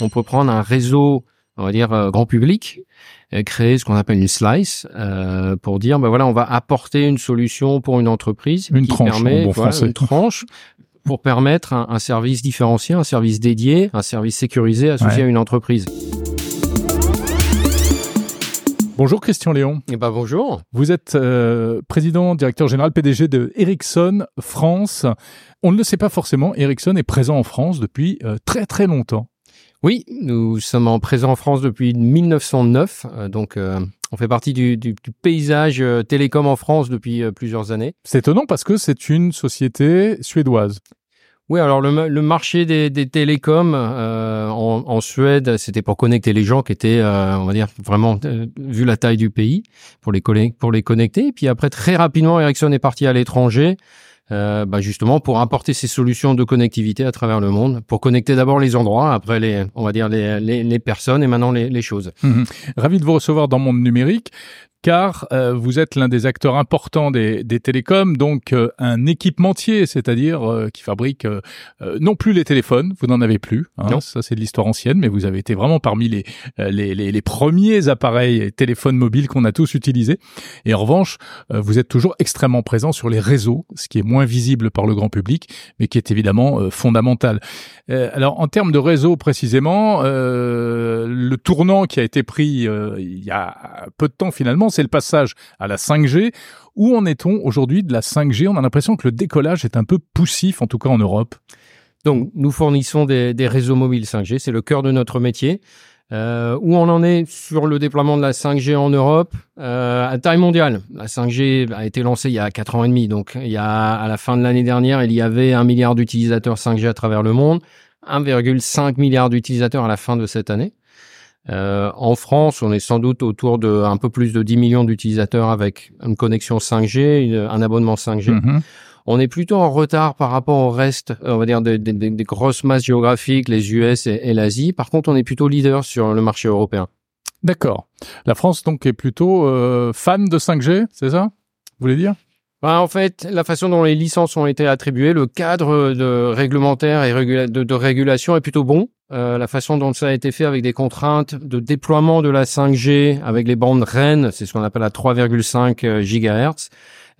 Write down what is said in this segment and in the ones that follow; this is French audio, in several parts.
on peut prendre un réseau, on va dire euh, grand public, et créer ce qu'on appelle une slice euh, pour dire, ben voilà, on va apporter une solution pour une entreprise Une qui tranche, permet, bon voilà, français. une tranche pour permettre un, un service différencié, un service dédié, un service sécurisé associé Ouais. à une entreprise. Bonjour Christian Léon. Eh ben bonjour. Vous êtes euh, président, directeur général, PDG de Ericsson France. On ne le sait pas forcément, Ericsson est présent en France depuis euh, très très longtemps. Oui, nous sommes en présent en France depuis 1909, euh, donc euh, on fait partie du, du- du paysage euh, télécom en France depuis plusieurs années. C'est étonnant parce que c'est une société suédoise. Oui, alors le, ma- le marché des, des télécoms euh, en, en Suède, c'était pour connecter les gens qui étaient, euh, on va dire, vraiment, euh, vu la taille du pays, pour les, pour les connecter. Et puis après, très rapidement, Ericsson est parti à l'étranger, euh, bah, justement pour apporter ces solutions de connectivité à travers le monde, pour connecter d'abord les endroits, après les, on va dire, les, les, les personnes et maintenant les, les choses. Mhm. Ravi de vous recevoir dans Monde Numérique, car euh, vous êtes l'un des acteurs importants des, des télécoms, donc euh, un équipementier, c'est-à-dire euh, qui fabrique euh, euh, non plus les téléphones, vous n'en avez plus, hein, Non. ça c'est de l'histoire ancienne, mais vous avez été vraiment parmi les, euh, les, les, les premiers appareils et téléphones mobiles qu'on a tous utilisés. Et en revanche, euh, vous êtes toujours extrêmement présent sur les réseaux, ce qui est moins visible par le grand public, mais qui est évidemment euh, fondamental. Euh, alors en termes de réseau précisément, euh, le tournant qui a été pris euh, il y a peu de temps finalement, c'est le passage à la 5G. Où en est-on aujourd'hui de la 5G On a l'impression que le décollage est un peu poussif, en tout cas en Europe. Donc, nous fournissons des, des réseaux mobiles 5G, c'est le cœur de notre métier. Euh, où on en est sur le déploiement de la 5G en Europe euh, à taille mondiale. La 5G a été lancée il y a quatre ans et demi, donc il y a à la fin de l'année dernière, il y avait un milliard d'utilisateurs 5G à travers le monde, 1,5 milliard d'utilisateurs à la fin de cette année. Euh, en France, on est sans doute autour de un peu plus de 10 millions d'utilisateurs avec une connexion 5G, une- un abonnement 5G. Mhm. On est plutôt en retard par rapport au reste, euh, on va dire, des, des- des- des grosses masses géographiques, les US et, et l'Asie. Par contre, on est plutôt leader sur le marché européen. D'accord. La France donc est plutôt euh, fan de 5G, c'est ça? Vous voulez dire? Ben, en fait, la façon dont les licences ont été attribuées, le cadre de réglementaire et régula- de, de régulation est plutôt bon. Euh, la façon dont ça a été fait avec des contraintes de déploiement de la 5G avec les bandes REN, c'est ce qu'on appelle la 3,5 GHz,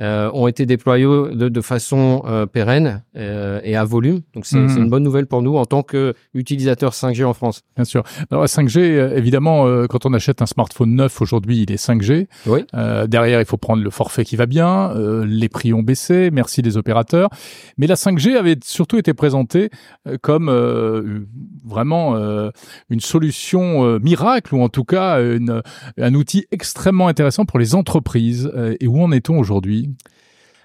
euh, ont été déployés de, de façon euh, pérenne euh, et à volume. Donc c'est c'est une bonne nouvelle pour nous en tant qu'utilisateurs 5G en France. Bien sûr. Alors la 5G, euh, évidemment, euh, quand on achète un smartphone neuf aujourd'hui, il est 5G. Oui. Euh, derrière, il faut prendre le forfait qui va bien. euh, les prix ont baissé, merci les opérateurs. Mais la 5G avait surtout été présentée comme euh, vraiment euh, une solution euh, miracle ou en tout cas une, un outil extrêmement intéressant pour les entreprises. Et où en est-on aujourd'hui?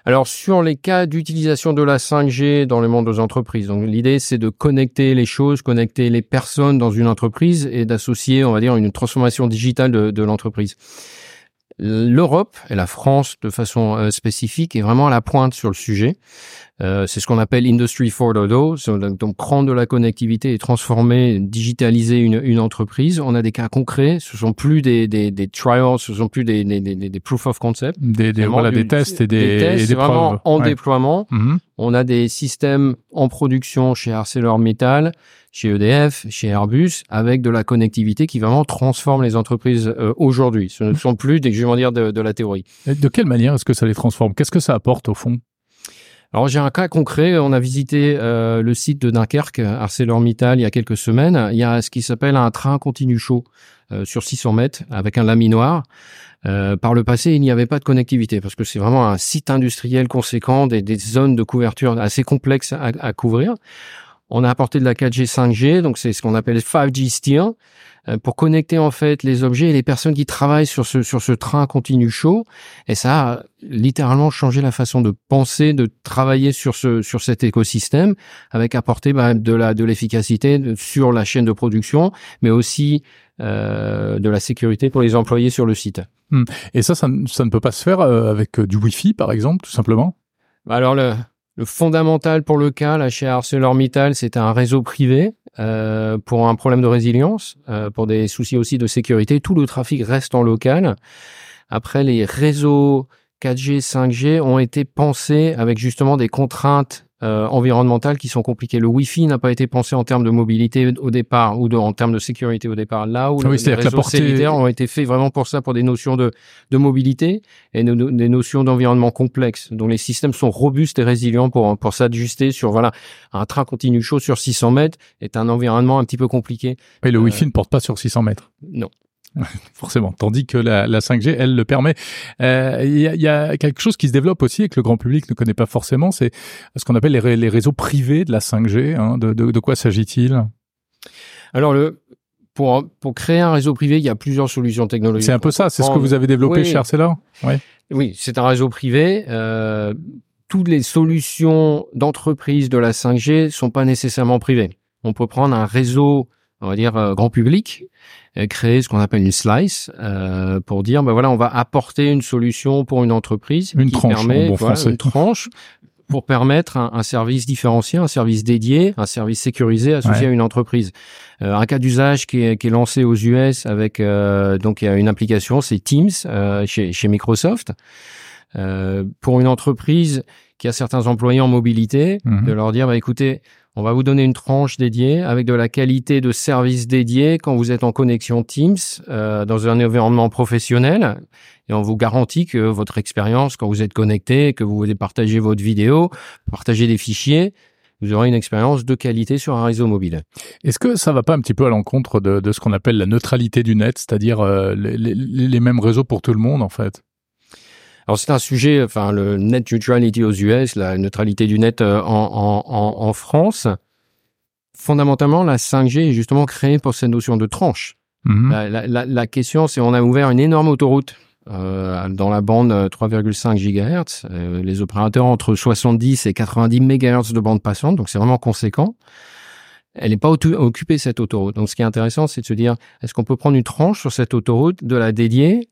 Alors sur les cas d'utilisation de la 5G dans le monde des entreprises, l'idée c'est de connecter les choses, connecter les personnes dans une entreprise et d'associer, on va dire, une transformation digitale de, de l'entreprise. L'Europe et la France de façon euh, spécifique est vraiment à la pointe sur le sujet. Euh, c'est ce qu'on appelle Industry 4.0, so, donc prendre de la connectivité et transformer, digitaliser une, une entreprise. On a des cas concrets, ce sont plus des, des, des trials, ce sont plus des, des, des, des proof of concept. des, voilà, du- tests et des, tests, et des c'est vraiment preuves. en Ouais. déploiement. Mhm. On a des systèmes en production chez ArcelorMittal, chez EDF, chez Airbus, avec de la connectivité qui vraiment transforme les entreprises euh, aujourd'hui. Ce ne sont plus des, je vais dire, de, de la théorie. Et De quelle manière est-ce que ça les transforme? Qu'est-ce que ça apporte au fond? Alors j'ai un cas concret. On a visité euh, le site de Dunkerque, ArcelorMittal, il y a quelques semaines. Il y a ce qui s'appelle un train continu chaud euh, sur 600 mètres avec un laminoir. Euh, par le passé, il n'y avait pas de connectivité parce que c'est vraiment un site industriel conséquent, des, des zones de couverture assez complexes à, à couvrir. On a apporté de la 4G, 5G, donc c'est ce qu'on appelle 5G Steel, pour connecter en fait les objets et les personnes qui travaillent sur ce sur ce train continu chaud. Et ça a littéralement changé la façon de penser, de travailler sur ce sur cet écosystème, avec apporter bah, de la de l'efficacité sur la chaîne de production, mais aussi euh, de la sécurité pour les employés sur le site. Et ça, ça, ne- ça ne peut pas se faire euh, avec euh, du Wi-Fi, par exemple, tout simplement? Bah Alors le, le fondamental pour le cas, là chez ArcelorMittal, c'est un réseau privé euh, pour un problème de résilience, euh, pour des soucis aussi de sécurité. Tout le trafic reste en local. Après les réseaux 4G, 5G ont été pensés avec justement des contraintes euh, environnementales qui sont compliquées. Le Wi-Fi n'a pas été pensé en termes de mobilité au départ ou de, en termes de sécurité au départ. Là où Ah oui, les réseaux portée- cellulaires ont été faits vraiment pour ça, pour des notions de, de mobilité et des notions d'environnement complexe. Donc les systèmes sont robustes et résilients pour pour s'ajuster sur voilà un train continu chaud sur 600 mètres est un environnement un petit peu compliqué. Et le Euh, Wi-Fi ne porte pas sur 600 mètres? Non. forcément. Tandis que la, la 5G, elle le permet. Euh, Il y, a, il y a quelque chose qui se développe aussi et que le grand public ne connaît pas forcément, c'est ce qu'on appelle les, ré- les réseaux privés de la 5G. hein. De, de, de quoi s'agit-il? Alors le pour pour créer un réseau privé, il y a plusieurs solutions technologiques. C'est un peu ça, c'est ce que vous avez développé Oui. chez Arcelor Oui, c'est un réseau privé. Euh, toutes les solutions d'entreprise de la 5G sont pas nécessairement privées. On peut prendre un réseau, on va dire euh, grand public, euh, créer ce qu'on appelle une slice euh, pour dire, ben voilà, on va apporter une solution pour une entreprise Une qui tranche, permet, bon voilà, une tranche pour permettre un, un service différencié, un service dédié, un service sécurisé associé Ouais. à une entreprise. Euh, un cas d'usage qui est, qui est lancé aux US avec euh, donc il y a une application, c'est Teams euh, chez, chez Microsoft. Euh, pour une entreprise qui a certains employés en mobilité, Mhm. de leur dire bah, écoutez, on va vous donner une tranche dédiée avec de la qualité de service dédié quand vous êtes en connexion Teams euh, dans un environnement professionnel et on vous garantit que votre expérience quand vous êtes connecté, que vous voulez partager votre vidéo, partager des fichiers, vous aurez une expérience de qualité sur un réseau mobile. Est-ce que ça va pas un petit peu à l'encontre de, de ce qu'on appelle la neutralité du net, c'est-à-dire euh, les, les- les mêmes réseaux pour tout le monde en fait? Alors c'est un sujet, enfin le net neutrality aux US, la neutralité du net euh, en, en, en, en France. Fondamentalement, la 5G est justement créée pour cette notion de tranche. Mhm. La, la, la, question, c'est on a ouvert une énorme autoroute euh, dans la bande euh, 3,5 GHz. Euh, les opérateurs entre 70 et 90 MHz de bande passante, donc c'est vraiment conséquent. Elle n'est pas occupée cette autoroute. Donc ce qui est intéressant, c'est de se dire est-ce qu'on peut prendre une tranche sur cette autoroute, de la dédier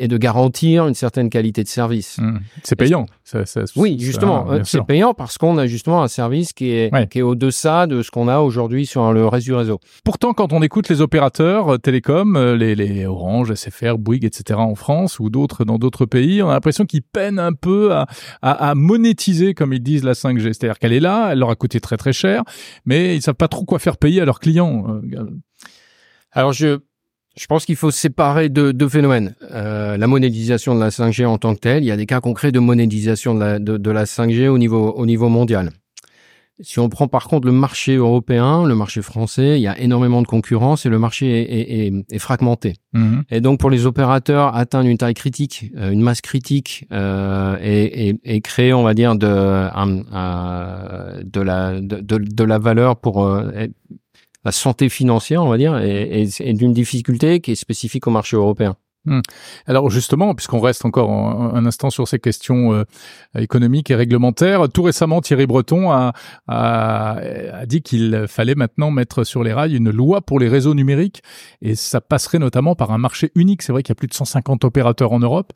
et de garantir une certaine qualité de service. Mhm. C'est payant. Ça- ça- Oui, justement, euh, c'est payant parce qu'on a justement un service qui est, Ouais. qui est au-deçà de ce qu'on a aujourd'hui sur le reste du réseau. Pourtant, quand on écoute les opérateurs euh, télécoms, euh, les, les Orange, SFR, Bouygues, etc. en France ou d'autres dans d'autres pays, on a l'impression qu'ils peinent un peu à, à, à monétiser, comme ils disent, la 5G. C'est-à-dire qu'elle est là, elle leur a coûté très très cher, mais ils savent pas trop quoi faire payer à leurs clients. Alors, je, je pense qu'il faut séparer deux, deux phénomènes. Euh, la monétisation de la 5G en tant que telle, il y a des cas concrets de monétisation de la, de, de la 5G au niveau, au niveau mondial. Si on prend par contre le marché européen, le marché français, il y a énormément de concurrence et le marché est, est, est, est fragmenté. mhm. Et donc pour les opérateurs, atteindre une taille critique, euh, une masse critique euh, et, et, et créer, on va dire, de, un- un- de, la, de, la valeur pour euh, la santé financière, on va dire, et d'une difficulté qui est spécifique au marché européen. Alors justement, puisqu'on reste encore un, instant sur ces questions euh, économiques et réglementaires, tout récemment Thierry Breton a, a, a dit qu'il fallait maintenant mettre sur les rails une loi pour les réseaux numériques et ça passerait notamment par un marché unique. C'est vrai qu'il y a plus de 150 opérateurs en Europe.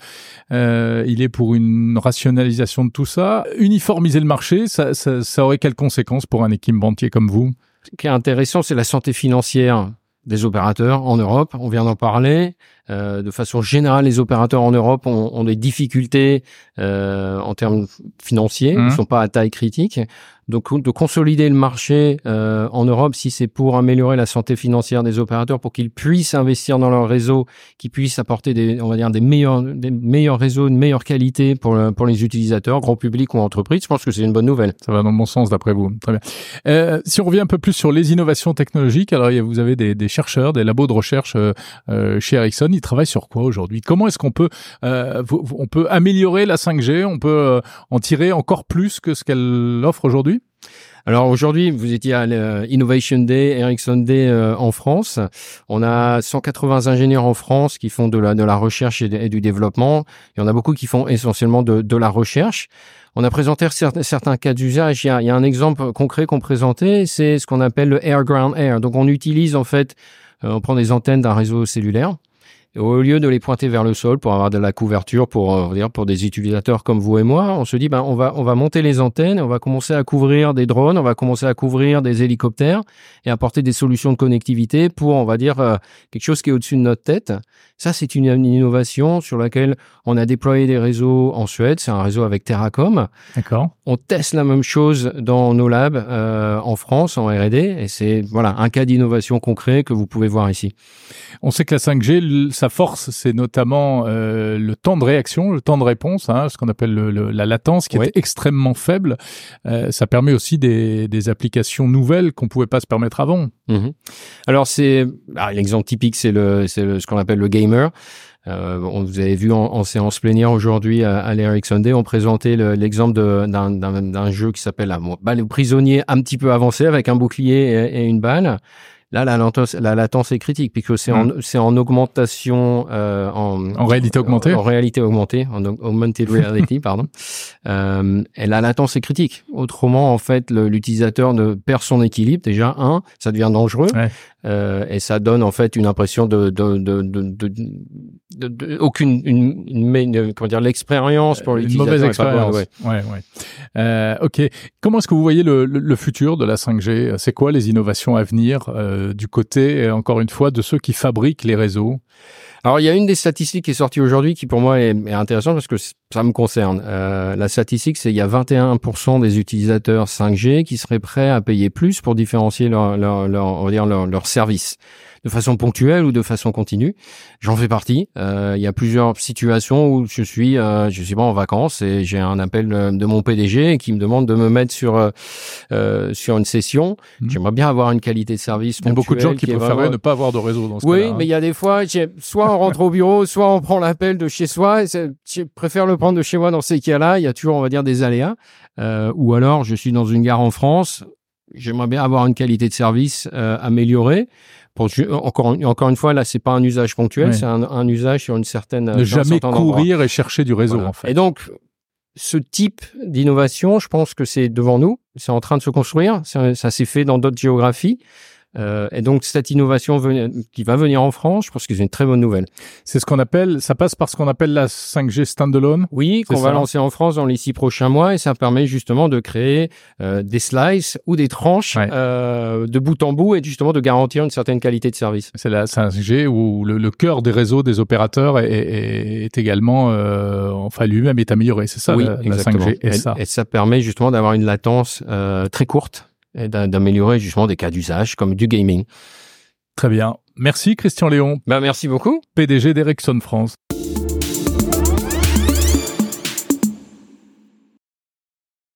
Euh, il est pour une rationalisation de tout ça. Uniformiser le marché, ça, ça, ça aurait quelles conséquences pour un équipementier comme vous? Qui est intéressant, c'est la santé financière des opérateurs en Europe. On vient d'en parler. Euh, de façon générale, les opérateurs en Europe ont, ont des difficultés euh, en termes financiers. Ils sont pas à taille critique. Donc, de consolider le marché euh, en Europe, si c'est pour améliorer la santé financière des opérateurs, pour qu'ils puissent investir dans leur réseau, qu'ils puissent apporter des, on va dire, des meilleurs, des meilleurs réseaux, de meilleure qualité pour, pour les utilisateurs, grand public ou entreprise, je pense que c'est une bonne nouvelle. Ça va dans le bon sens d'après vous. Très bien. Euh, si on revient un peu plus sur les innovations technologiques, alors vous avez des, des chercheurs, des labos de recherche euh, euh, chez Ericsson. Ils travaillent sur quoi aujourd'hui? Comment est-ce qu'on peut euh, on peut améliorer la 5G On peut euh, en tirer encore plus que ce qu'elle offre aujourd'hui? Alors aujourd'hui, vous étiez à l'Innovation Day, Ericsson Day euh, en France. On a 180 ingénieurs en France qui font de la, de la recherche et, du développement. Il y en a beaucoup qui font essentiellement de, de la recherche. On a présenté certains, certains cas d'usage. Il y, a, il y a un exemple concret qu'on présentait, c'est ce qu'on appelle le Air Ground Air. Donc on utilise en fait, euh, on prend des antennes d'un réseau cellulaire au lieu de les pointer vers le sol pour avoir de la couverture pour euh, dire pour des utilisateurs comme vous et moi, on se dit ben on va on va monter les antennes, on va commencer à couvrir des drones, on va commencer à couvrir des hélicoptères et apporter des solutions de connectivité pour on va dire euh, quelque chose qui est au-dessus de notre tête. Ça c'est une, innovation sur laquelle on a déployé des réseaux en Suède, c'est un réseau avec Terracom. D'accord. On teste la même chose dans nos labs euh, en France en R&D et c'est voilà un cas d'innovation concret que vous pouvez voir ici. On sait que la 5G, sa force, c'est notamment euh, le temps de réaction, le temps de réponse, hein, ce qu'on appelle le, la latence, qui est extrêmement faible. Euh, ça permet aussi des, des applications nouvelles qu'on pouvait pas se permettre avant. Mhm. Alors c'est ah, l'exemple typique, c'est le, ce qu'on appelle le gamer. Euh, on, vous avez vu en, en séance plénière aujourd'hui à, à l'Ericsson Day, on présentait l'exemple d'un jeu qui s'appelle la balle prisonnier un petit peu avancé avec un bouclier et, et une balle. Là, la latence, la latence est critique puisque c'est en, hmm. c'est en augmentation, euh, en, en réalité augmentée. En, réalité augmentée, en augmented reality, pardon. Euh, et la latence est critique. Autrement, en fait, l'utilisateur ne perd son équilibre. Déjà, un, ça devient dangereux. Ouais. Euh, et ça donne en fait une impression de, de, de, de, de aucune une, une, comment dire l'expérience pour l'utilisateur. Une mauvaise expérience. ouais. ouais, ouais. Euh, ok. Comment est-ce que vous voyez le, le, futur de la 5G C'est quoi les innovations à venir euh, du côté encore une fois de ceux qui fabriquent les réseaux alors, il y a une des statistiques qui est sortie aujourd'hui qui, pour moi, est, intéressante parce que ça me concerne. Euh, la statistique, c'est il y a 21% des utilisateurs 5G qui seraient prêts à payer plus pour différencier leur, leur, leur on va dire leur service de façon ponctuelle ou de façon continue. J'en fais partie. Euh, il y a plusieurs situations où je suis, euh, je suis pas en vacances et j'ai un appel de, mon PDG qui me demande de me mettre sur euh, sur une session. Mmh. J'aimerais bien avoir une qualité de service. Il y a beaucoup de gens qui, préfèrent ne pas avoir de réseau dans ce Oui, mais il y a des fois, soit on rentre au bureau, soit on prend l'appel de chez soi. Je préfère le prendre de chez moi dans ces cas-là. Il y a toujours, on va dire, des aléas. Euh, ou alors, je suis dans une gare en France. J'aimerais bien avoir une qualité de service euh, améliorée. Pour, encore, encore une fois, là, c'est pas un usage ponctuel, c'est un, un, usage sur une certaine. Ne jamais courir et chercher du réseau, en fait. Et donc, ce type d'innovation, je pense que c'est devant nous, c'est en train de se construire. Ça, ça s'est fait dans d'autres géographies. Euh, et donc cette innovation qui va venir en France, je pense que c'est une très bonne nouvelle. C'est ce qu'on appelle, ça passe par ce qu'on appelle la 5G standalone? Oui, qu'on va lancer en France dans les six prochains mois, et ça permet justement de créer euh, des slices ou des tranches euh, de bout en bout et justement de garantir une certaine qualité de service. C'est la 5G où le, le, cœur des réseaux des opérateurs est, est, est également, euh, enfin lui-même est amélioré. C'est ça oui, la, la 5G. Et, et, ça. et ça permet justement d'avoir une latence euh, très courte et d'améliorer justement des cas d'usage comme du gaming. Très bien. Merci Christian Léon. Ben, merci beaucoup. PDG d'Ericsson France.